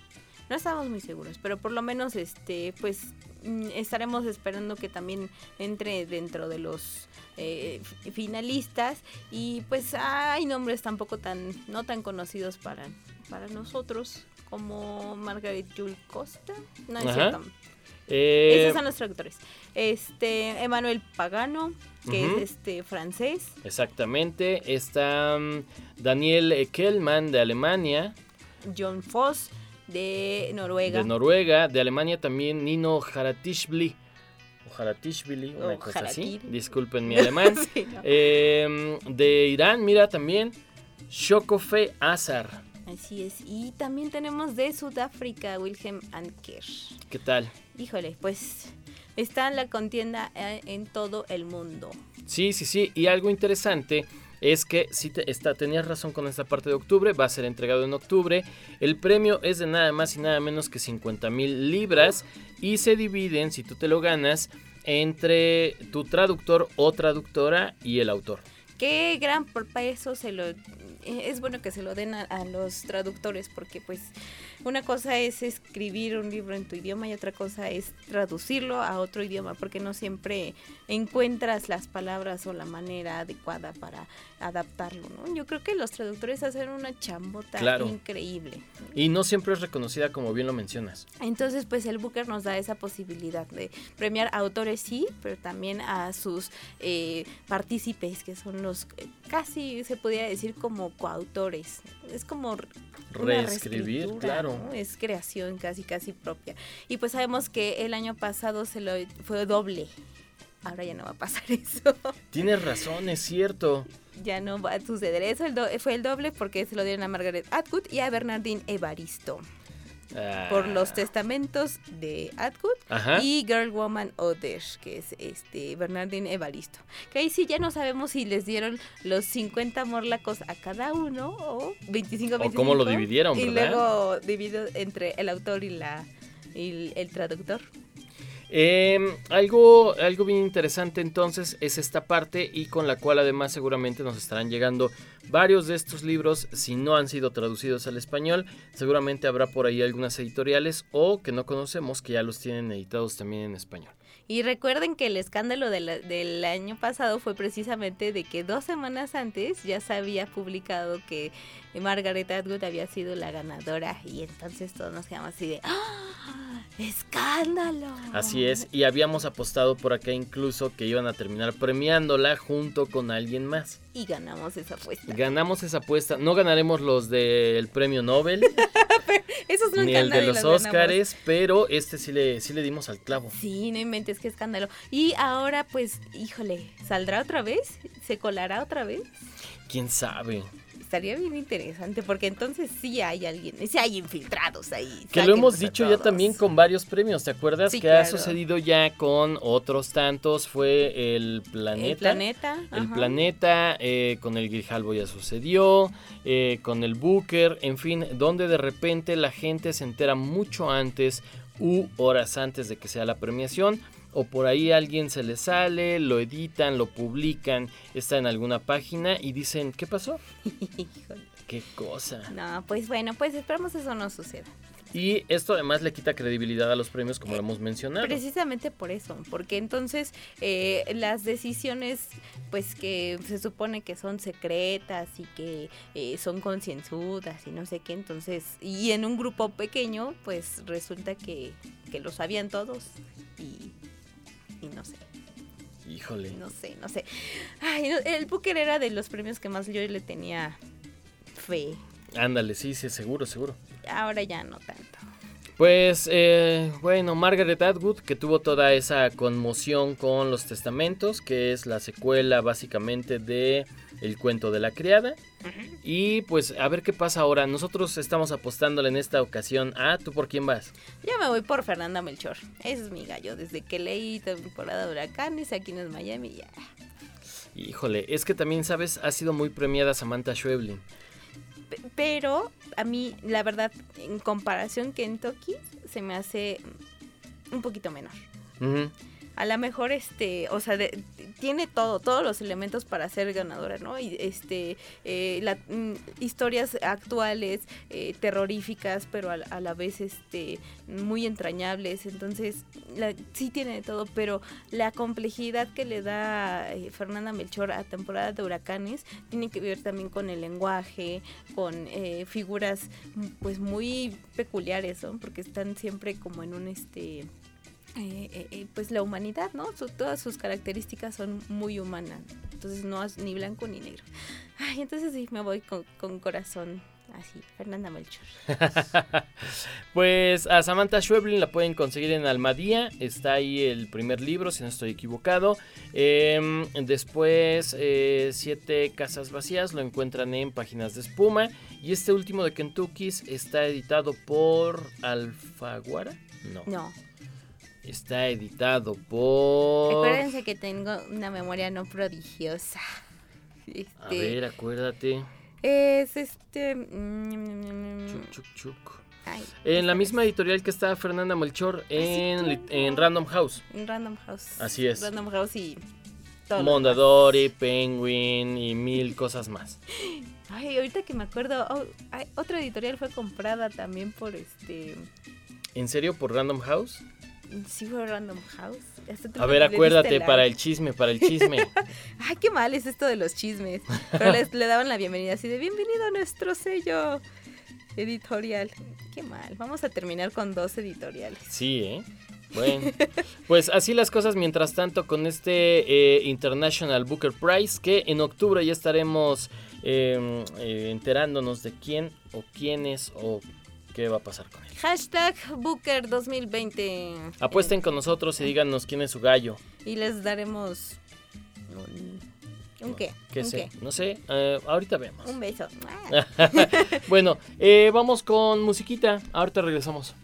No estamos muy seguros, pero por lo menos, este, pues, mm, estaremos esperando que también entre dentro de los eh, fi- finalistas y pues hay nombres tampoco tan, no tan conocidos para, para nosotros como Margaret Jules Costa, no es Ajá. cierto. Eh, Esos son los traductores. Este, Emanuel Pagano, que es este francés. Exactamente. Está mm, Daniel Kellman de Alemania, John Foss de Noruega. de Noruega, de Alemania también Nino Haratishvili. O Haratishvili, una O cosa así. Disculpen mi alemán. (laughs) Sí, no. Eh, de Irán, mira también Shokofe Azar. Así es. Y también tenemos de Sudáfrica, Wilhelm Anker. ¿Qué tal? Híjole, pues está la contienda eh, en todo el mundo. Sí, sí, sí. Y algo interesante es que si te, está, tenías razón con esta parte de octubre, va a ser entregado en octubre. El premio es de nada más y nada menos que 50 mil libras y se dividen, si tú te lo ganas, entre tu traductor o traductora y el autor. qué gran peso se lo es bueno que se lo den a, los traductores porque pues una cosa es escribir un libro en tu idioma y otra cosa es traducirlo a otro idioma porque no siempre encuentras las palabras o la manera adecuada para adaptarlo, ¿no? Yo creo que los traductores hacen una chambota increíble. Y no siempre es reconocida como bien lo mencionas. Entonces, pues el Booker nos da esa posibilidad de premiar a autores sí, pero también a sus eh, partícipes, que son los eh, casi se podría decir como coautores. Es como reescribir, claro. Es creación casi casi propia. Y pues sabemos que el año pasado se lo fue doble. Ahora ya no va a pasar (laughs) eso. Tienes razón, es cierto. Ya no va a suceder eso. fue el doble porque se lo dieron a Margaret Atwood y a Bernardine Evaristo por los testamentos de Atwood y Girl Woman Oder, que es este Bernardine Evaristo. Que ahí sí ya no sabemos si les dieron los 50 morlacos a cada uno o 25 25. O cómo lo dividieron, Y luego dividido entre el autor y la y el traductor. Em, algo, algo bien interesante entonces es esta parte y con la cual además seguramente nos estarán llegando varios de estos libros si no han sido traducidos al español. Seguramente habrá por ahí algunas editoriales o que no conocemos que ya los tienen editados también en español. Y recuerden que el escándalo del año pasado fue precisamente de que dos semanas antes ya se había publicado que Margaret Atwood había sido la ganadora y entonces todos nos quedamos así de ¡Ah! ¡Escándalo! Así es, y habíamos apostado por acá incluso que iban a terminar premiándola junto con alguien más. Y ganamos esa apuesta. Ganamos esa apuesta. No ganaremos los del premio Nobel. (laughs) Esos ni el de los Óscares, pero este sí le, sí le dimos al clavo. Sí, no inventes, qué escándalo. Y ahora, pues, híjole, ¿saldrá otra vez? ¿Se colará otra vez? ¿Quién sabe? Estaría bien interesante porque entonces sí hay alguien, sí hay infiltrados ahí. Que lo hemos dicho ya también con varios premios, ¿te acuerdas? que ha sucedido ya con otros tantos, fue el planeta. El planeta. El planeta, eh, con el Grijalvo ya sucedió, eh, con el Booker, en fin, donde de repente la gente se entera mucho antes u horas antes de que sea la premiación o por ahí alguien se le sale, lo editan, lo publican, está en alguna página y dicen, ¿qué pasó? (laughs) ¿Qué cosa? No, pues bueno, pues esperamos eso no suceda. Y esto además le quita credibilidad a los premios, como lo hemos mencionado. Precisamente por eso, porque entonces eh, las decisiones, pues que se supone que son secretas y que eh, son concienzudas y no sé qué, entonces, y en un grupo pequeño, pues resulta que, que lo sabían todos y y no sé. Híjole. No sé, no sé. Ay, el Booker era de los premios que más yo le tenía fe. Ándale, sí, sí, seguro, seguro. Ahora ya no tanto. Pues eh, bueno, Margaret Atwood, que tuvo toda esa conmoción con los testamentos, que es la secuela básicamente de El cuento de la criada. Y pues a ver qué pasa ahora. Nosotros estamos apostándole en esta ocasión a ¿tú por quién vas? Yo me voy por Fernanda Melchor. Ese es mi gallo. Desde que leí temporada de huracanes, aquí en Miami, ya. Híjole, es que también, ¿sabes? Ha sido muy premiada Samantha Schweblin pero a mí, la verdad, en comparación Kentucky, se me hace un poquito menor a lo mejor este, o sea, tiene todo, todos los elementos para ser ganadora, ¿no? Y este, eh, la, mm, historias actuales, eh, terroríficas, pero a, la vez este, muy entrañables. Entonces, sí tiene todo, pero la complejidad que le da eh, Fernanda Melchor a temporada de huracanes tiene que ver también con el lenguaje, con figuras pues muy peculiares, ¿no? Porque están siempre como en un este eh, eh, eh, pues la humanidad, ¿no? todas sus características son muy humanas. Entonces no es ni blanco ni negro. Ay, entonces sí, me voy con, corazón así, Fernanda Melchor. (laughs) pues a Samantha Schweblin la pueden conseguir en Almadía. Está ahí el primer libro, si no estoy equivocado. Em, después, Siete Casas Vacías lo encuentran en Páginas de Espuma. Y este último de Kentucky está editado por Alfaguara. No. No. Está editado por. Acuérdense que tengo una memoria no prodigiosa. (laughs) a este, ver, acuérdate. Es este. Chuc, chuc, chuc. en la misma editorial que está Fernanda Melchor en, en Random House. En Random House. Así es. Random House y todo Mondadori, Penguin y mil cosas más. (laughs) Ay, ahorita que me acuerdo, oh, ay, otra editorial fue comprada también por este. ¿En serio por Random House? Sí, fue Random House. A ver, acuérdate para el chisme, para el chisme. (laughs) Ay, qué mal es esto de los chismes. Pero les, le daban la bienvenida así de bienvenido a nuestro sello editorial. Qué mal. Vamos a terminar con dos editoriales. Sí, ¿eh? Bueno, pues así las cosas mientras tanto con este eh, International Booker Prize que en octubre ya estaremos eh, eh, enterándonos de quién o quiénes o qué va a pasar con él. Hashtag Booker 2020. Apuesten con nosotros y díganos quién es su gallo. Y les daremos un, un qué. ¿Qué un sé? No sé, eh, ahorita vemos. Un beso. (laughs) bueno, eh, vamos con musiquita. Ahorita regresamos.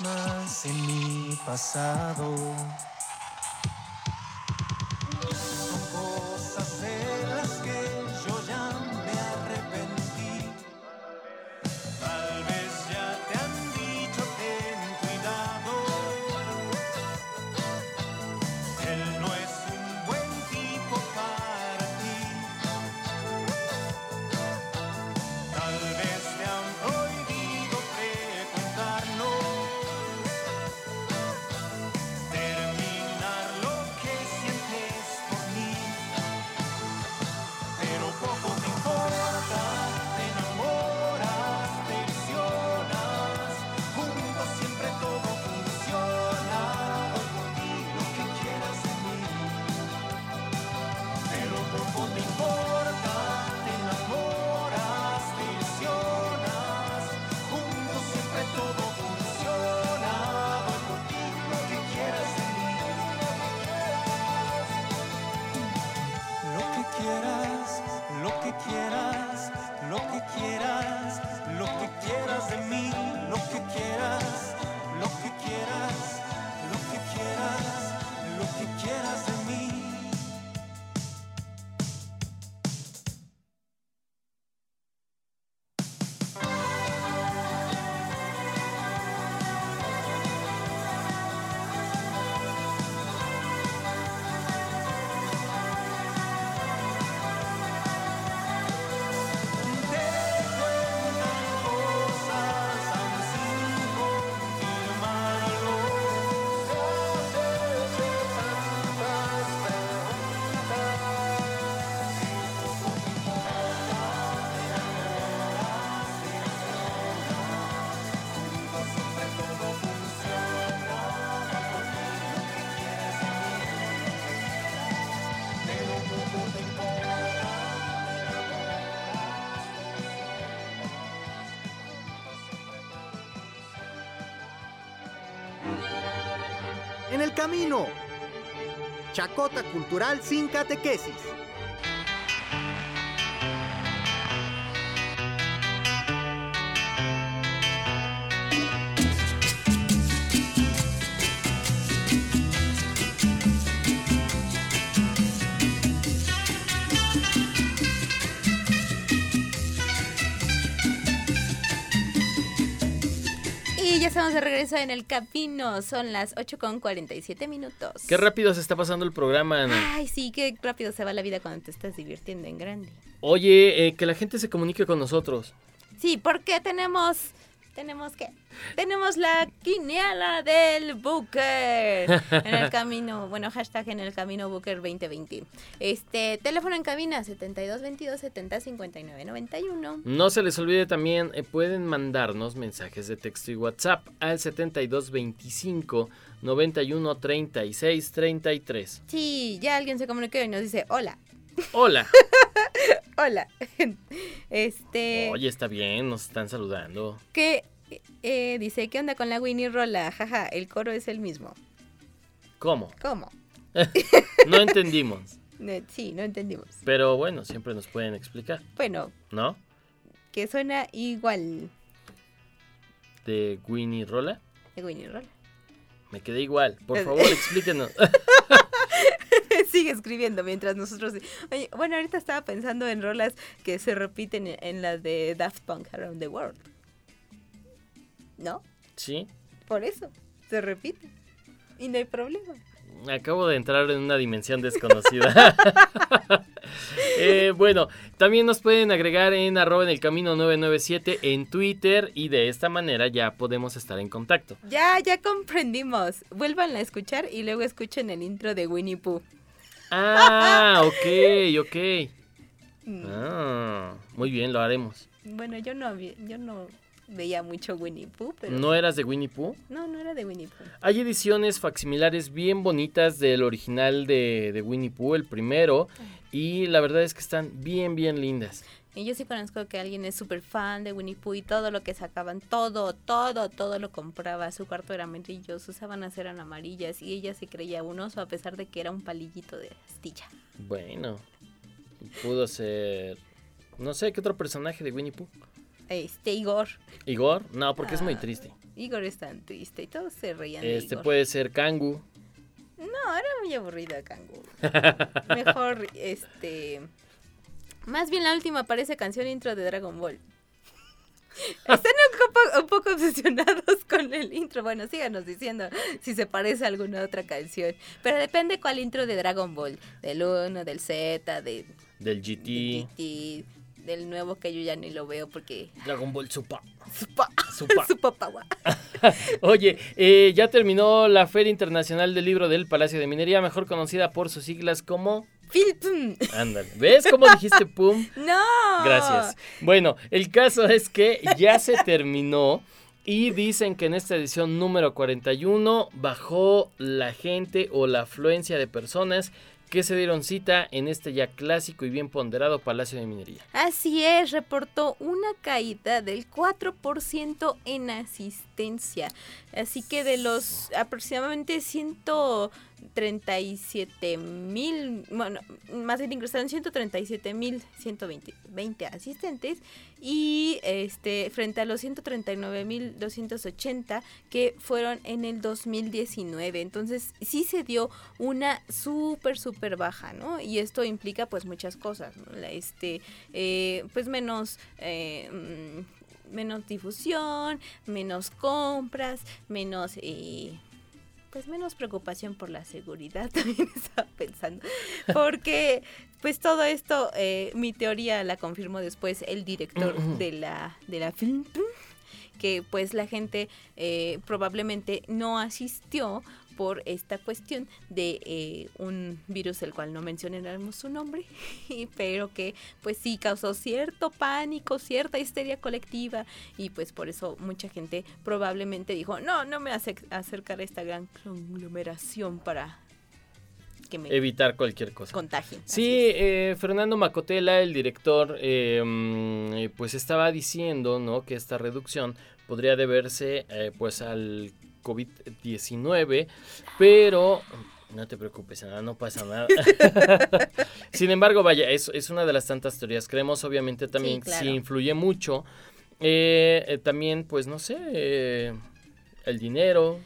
Más en mi pasado. camino. Chacota Cultural sin catequesis. De regreso en el camino. Son las 8 con 47 minutos. Qué rápido se está pasando el programa, Ana. Ay, sí, qué rápido se va la vida cuando te estás divirtiendo en grande. Oye, eh, que la gente se comunique con nosotros. Sí, porque tenemos. ¿Tenemos qué? Tenemos la quiniela del Booker. En el camino, bueno, hashtag en el camino Booker 2020. Este, teléfono en cabina 7222 70 59 91. No se les olvide también, eh, pueden mandarnos mensajes de texto y WhatsApp al 7225 91 36 33. Sí, ya alguien se comunicó y nos dice, hola, Hola. (laughs) hola. (laughs) Este, Oye, está bien, nos están saludando. que eh, dice, ¿qué onda con la Winnie Rola? Jaja, el coro es el mismo. ¿Cómo? ¿Cómo? (laughs) No entendimos. Eh, Sí, no entendimos. Pero bueno, siempre nos pueden explicar, Bueno, ¿no? que suena igual De Winnie Rola. de Winnie Rola. Me quedé igual. Por favor, (laughs) explíquenos. (laughs) Sigue escribiendo mientras nosotros... Oye, bueno, ahorita estaba pensando en rolas que se repiten en, en la de Daft Punk Around the World. ¿No? sí. Por eso, se repite. Y no hay problema. Acabo de entrar en una dimensión desconocida. (laughs) Eh, bueno, también nos pueden agregar en arroba en el camino 997 en Twitter y de esta manera ya podemos estar en contacto. Ya, ya comprendimos. Vuelvan a escuchar y luego escuchen el intro de Winnie Pooh. Ah, ok, ok. Mm, Ah, muy bien, lo haremos. Bueno, yo no, yo no veía mucho Winnie Pooh, pero... ¿No eras de Winnie Pooh? No, no era de Winnie Pooh. Hay ediciones facsimilares bien bonitas del original de, de Winnie Pooh, el primero, y la verdad es que están bien, bien lindas. Y yo sí conozco que alguien es súper fan de Winnie Pooh y todo lo que sacaban, todo, todo, todo lo compraba. Su cuarto era amarillo, sus sábanas eran amarillas y ella se creía un oso a pesar de que era un palillito de astilla. Bueno, pudo ser... No sé, ¿qué otro personaje de Winnie Pooh? Este, Igor. ¿Igor? No, porque es muy Ah, triste. Igor es tan triste y todos se reían de Este Igor. puede ser Kangu. No, era muy aburrida Kangu. (laughs) Mejor, este... Más bien la última parece canción intro de Dragon Ball. (laughs) Están un poco, un poco obsesionados con el intro. Bueno, síganos diciendo si se parece a alguna otra canción. Pero depende cuál intro de Dragon Ball. Del 1, del Z, de, Del del GT. Del nuevo que yo ya ni lo veo porque... Dragon Ball Super. Supa, Supa. (laughs) supa pawa. (laughs) Oye, eh, ya terminó la Feria Internacional del Libro del Palacio de Minería, mejor conocida por sus siglas como... Philpum. Ándale. ¿Ves cómo dijiste pum? (laughs) No. Gracias. Bueno, el caso es que ya se terminó y dicen que en esta edición número 41 bajó la gente o la afluencia de personas que se dieron cita en este ya clásico y bien ponderado Palacio de Minería. Así es, reportó una caída del 4% en asistencia. Así que de los aproximadamente 137 mil, bueno, más bien ingresaron 137 mil 120 20 asistentes y este frente a los 139 mil 280 que fueron en el 2019. Entonces sí se dio una súper, súper baja, ¿no? Y esto implica pues muchas cosas, ¿no? Este, eh, pues menos... eh, mm, menos difusión, menos compras, menos eh, pues menos preocupación por la seguridad, (laughs) también estaba pensando. Porque, pues todo esto, eh, mi teoría la confirmó después el director de la, de la film, que pues la gente eh, probablemente no asistió por esta cuestión de eh, un virus el cual no mencionaremos su nombre, (laughs) pero que pues sí causó cierto pánico, cierta histeria colectiva y pues por eso mucha gente probablemente dijo, no, no me hace acercar a esta gran conglomeración para que me Evitar cualquier cosa. contagien. Así Sí, eh, Fernando Macotela, el director, mm, eh, pues estaba diciendo, ¿no? Que esta reducción podría deberse, eh, pues, al COVID-19, pero No te preocupes, Ana, no pasa nada. (laughs) Sin embargo, vaya, es, es una de las tantas teorías. Creemos, obviamente, también Sí, claro. influye mucho. eh, eh, también, pues, no sé, eh, el dinero,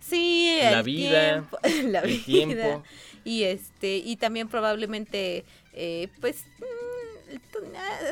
Sí, La el vida, tiempo, (laughs) la el vida. tiempo. Y este, y también probablemente, eh, pues,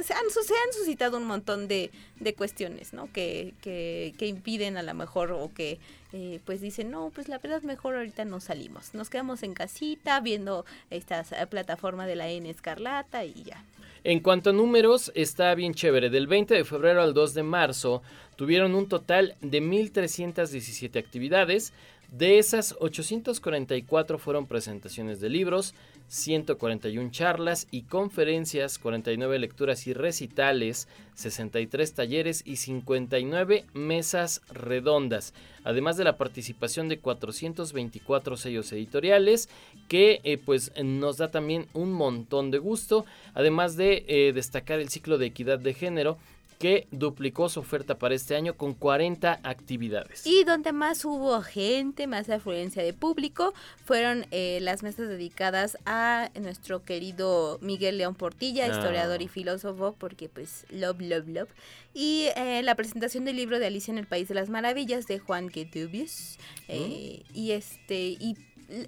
se han, su- se han suscitado un montón de, de cuestiones, ¿no? Que, que, que impiden a lo mejor o que, eh, pues, dicen, no, pues la verdad mejor ahorita no salimos. Nos quedamos en casita viendo esta eh, plataforma de la N Escarlata y ya. En cuanto a números, está bien chévere. Del 20 de febrero al 2 de marzo tuvieron un total de 1.317 actividades. De esas, 844 fueron presentaciones de libros, 141 charlas y conferencias, 49 lecturas y recitales, 63 talleres y 59 mesas redondas, además de la participación de 424 sellos editoriales, que eh, pues nos da también un montón de gusto, además de eh, destacar el ciclo de equidad de género, que duplicó su oferta para este año con 40 actividades. Y donde más hubo gente, más afluencia de público, fueron eh, las mesas dedicadas a nuestro querido Miguel León Portilla, Ah. historiador y filósofo, porque pues love, love, love. Y eh, la presentación del libro de Alicia en el País de las Maravillas de Juan Getubius. eh, y este, y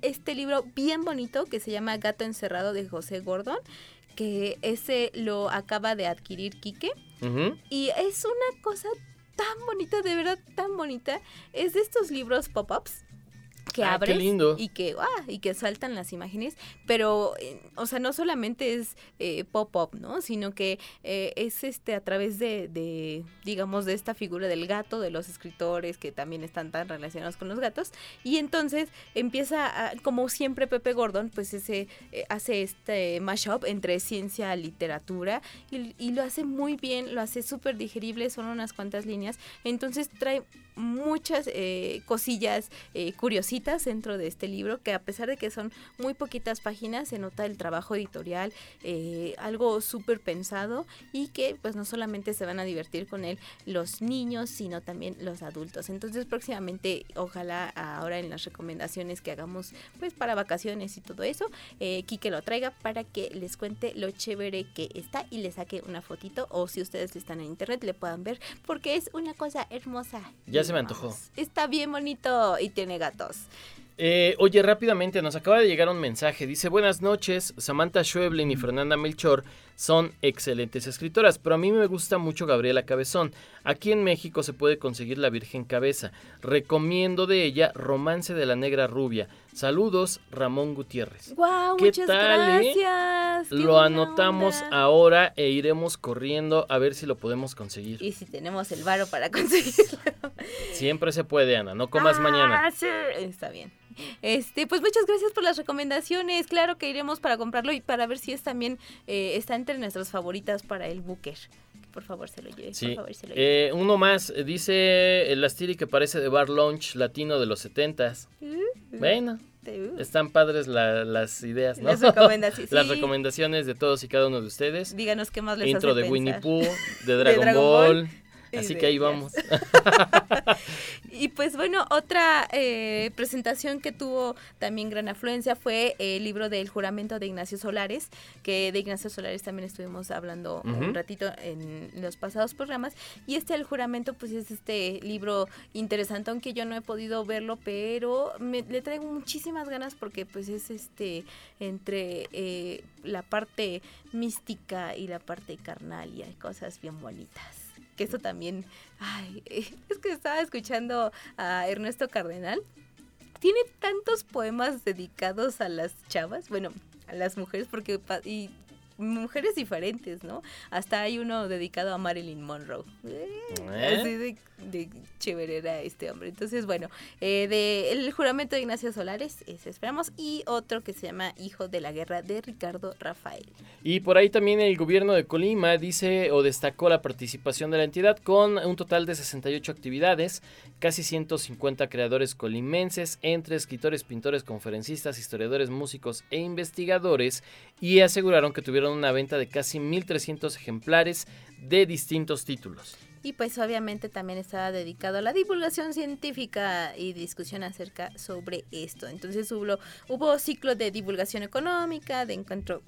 este libro bien bonito que se llama Gato Encerrado de José Gordon, que ese lo acaba de adquirir Quique. Ujú. Y es una cosa tan bonita, de verdad tan bonita. Es de estos libros pop-ups que Ah, abres y que ah, y que saltan las imágenes, pero eh, o sea, no solamente es eh, pop-up, ¿no? Sino que eh, es este a través de, de, digamos, de esta figura del gato, de los escritores que también están tan relacionados con los gatos. Y entonces empieza, a- como siempre Pepe Gordon, pues ese eh, hace este mashup entre ciencia, literatura y, y lo hace muy bien, lo hace súper digerible, son unas cuantas líneas. Entonces trae muchas eh, cosillas eh, curiositas dentro de este libro que a pesar de que son muy poquitas páginas se nota el trabajo editorial eh, algo súper pensado y que pues no solamente se van a divertir con él los niños sino también los adultos entonces próximamente ojalá ahora en las recomendaciones que hagamos pues para vacaciones y todo eso Quique lo traiga para que les cuente lo chévere que está y le saque una fotito o si ustedes están en internet le puedan ver porque es una cosa hermosa. Se me antojó. Está bien bonito y tiene gatos. Eh, oye, rápidamente, nos acaba de llegar un mensaje. Dice, buenas noches, Samantha Schweblin y Fernanda Melchor son excelentes escritoras, pero a mí me gusta mucho Gabriela Cabezón. Aquí en México se puede conseguir La Virgen Cabeza. Recomiendo de ella Romance de la Negra Rubia. Saludos, Ramón Gutiérrez. Wow, ¿Qué muchas tal, eh? gracias. Lo anotamos onda. ahora e iremos corriendo a ver si lo podemos conseguir. Y si tenemos el varo para (laughs) conseguirlo. Siempre se puede, Ana, no comas Ah, mañana. sí, Está bien. Este, pues muchas gracias por las recomendaciones. Claro que iremos para comprarlo y para ver si es también eh, está entre nuestras favoritas para el Booker. Por favor se lo lleve. Sí. Por favor se lo lleve. Eh, uno más, eh, dice el Astiri que parece de bar lunch latino de los setentas. Bueno, Uh, están padres la- las ideas, ¿no? Las recomendaciones, (laughs) las recomendaciones de todos y cada uno de ustedes. Díganos qué más les Intro hace de Winnie. Pooh, (laughs) de Dragon, Dragon Ball. Así que ahí vamos. (laughs) Y pues bueno, otra eh, presentación que tuvo también gran afluencia fue el libro del juramento de Ignacio Solares, que de Ignacio Solares también estuvimos hablando un ratito en los pasados programas. Y este el juramento pues es este libro interesante, aunque yo no he podido verlo, pero me, le traigo muchísimas ganas porque pues es este entre eh, la parte mística y la parte carnal y hay cosas bien bonitas que eso también, ay, (laughs) es que estaba escuchando a Ernesto Cardenal. Tiene tantos poemas dedicados a las chavas, bueno, a las mujeres, porque y mujeres diferentes, ¿no? Hasta hay uno dedicado a Marilyn Monroe. Eh, ¿Eh? Así de, de chévere era este hombre. Entonces, bueno, eh, de El juramento de Ignacio Solares, ese esperamos, y otro que se llama Hijo de la Guerra de Ricardo Rafael. Y por ahí también el gobierno de Colima dice o destacó la participación de la entidad con un total de 68 actividades, casi 150 creadores colimenses, entre escritores, pintores, conferencistas, historiadores, músicos e investigadores, y aseguraron que tuvieron una venta de casi 1.300 ejemplares de distintos títulos. Y pues obviamente también estaba dedicado a la divulgación científica y discusión acerca sobre esto. Entonces hubo, hubo ciclo de divulgación económica, de encuentro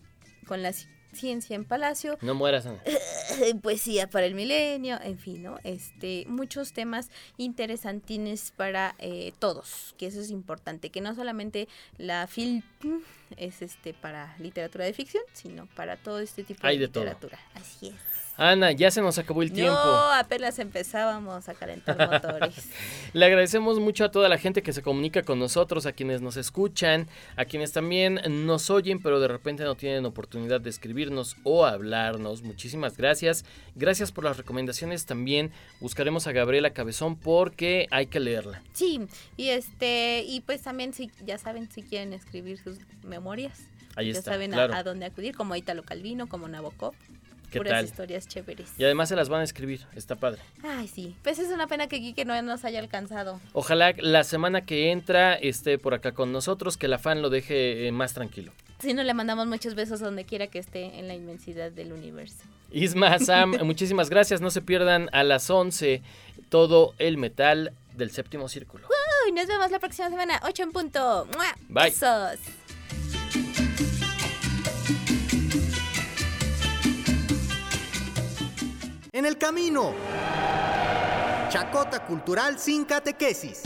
con la ciencia en Palacio. No mueras, Ana. (laughs) Poesía para el milenio, en fin, ¿no? Este, muchos temas interesantines para eh, todos, que eso es importante, que no solamente la film es este para literatura de ficción, sino para todo este tipo Hay de, de todo. literatura. Así es. Ana, ya se nos acabó el tiempo. No, apenas empezábamos a calentar motores. (laughs) Le agradecemos mucho a toda la gente que se comunica con nosotros, a quienes nos escuchan, a quienes también nos oyen, pero de repente no tienen oportunidad de escribirnos o hablarnos. Muchísimas gracias. Gracias por las recomendaciones. También buscaremos a Gabriela Cabezón porque hay que leerla. Sí, y este, y pues también si ya saben si quieren escribir sus memorias. Ahí ya está, saben a, dónde acudir, como Italo Calvino, como Nabokov. ¿Qué puras tal? historias chéveres. Y además se las van a escribir. Está padre. Ay, sí. Pues es una pena que Quique no nos haya alcanzado. Ojalá la semana que entra esté por acá con nosotros, que la fan lo deje eh, más tranquilo. Si no, le mandamos muchos besos donde quiera que esté en la inmensidad del universo. Isma, Sam, (laughs) muchísimas gracias. No se pierdan a las 11 todo el metal del séptimo círculo. Uy, nos vemos la próxima semana, 8 en punto. ¡Mua! Bye. Besos. En el camino. Chacota cultural sin catequesis.